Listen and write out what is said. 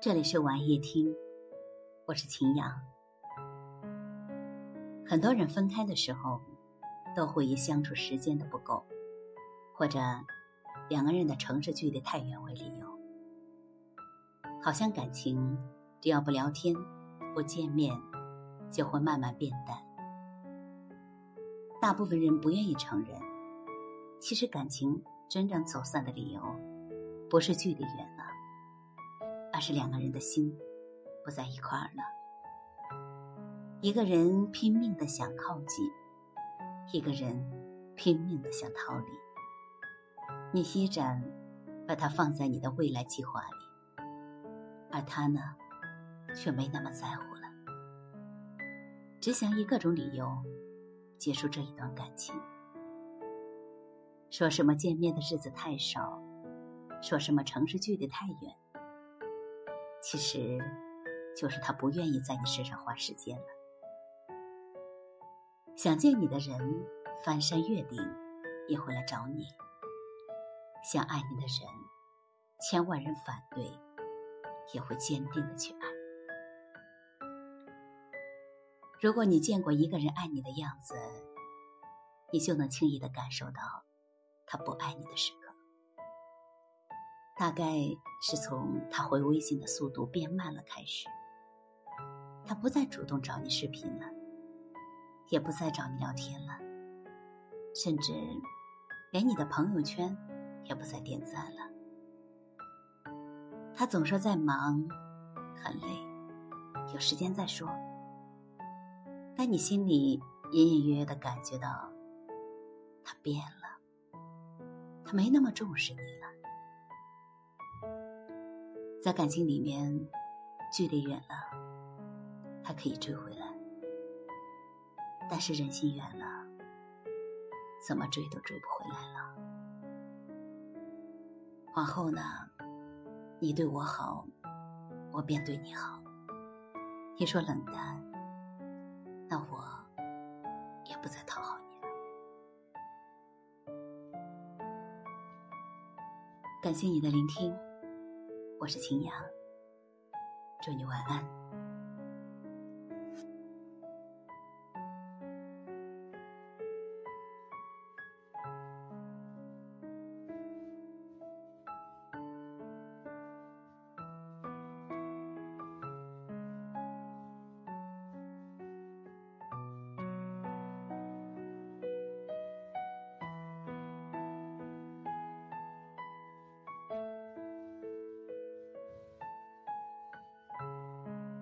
这里是晚夜听，我是秦阳。很多人分开的时候，都会以相处时间的不够，或者两个人的城市距离太远为理由。好像感情只要不聊天、不见面，就会慢慢变淡。大部分人不愿意承认，其实感情真正走散的理由，不是距离远了。而是两个人的心不在一块儿了。一个人拼命的想靠近，一个人拼命的想逃离。你依然把他放在你的未来计划里，而他呢，却没那么在乎了，只想以各种理由结束这一段感情。说什么见面的日子太少，说什么城市距离太远。其实，就是他不愿意在你身上花时间了。想见你的人，翻山越岭也会来找你；想爱你的人，千万人反对也会坚定的去爱。如果你见过一个人爱你的样子，你就能轻易的感受到他不爱你的时刻。大概是从他回微信的速度变慢了开始，他不再主动找你视频了，也不再找你聊天了，甚至连你的朋友圈也不再点赞了。他总说在忙，很累，有时间再说。但你心里隐隐约约的感觉到，他变了，他没那么重视你了。在感情里面，距离远了，还可以追回来；但是人心远了，怎么追都追不回来了。往后呢，你对我好，我便对你好。你说冷淡，那我也不再讨好你了。感谢你的聆听。我是秦阳，祝你晚安。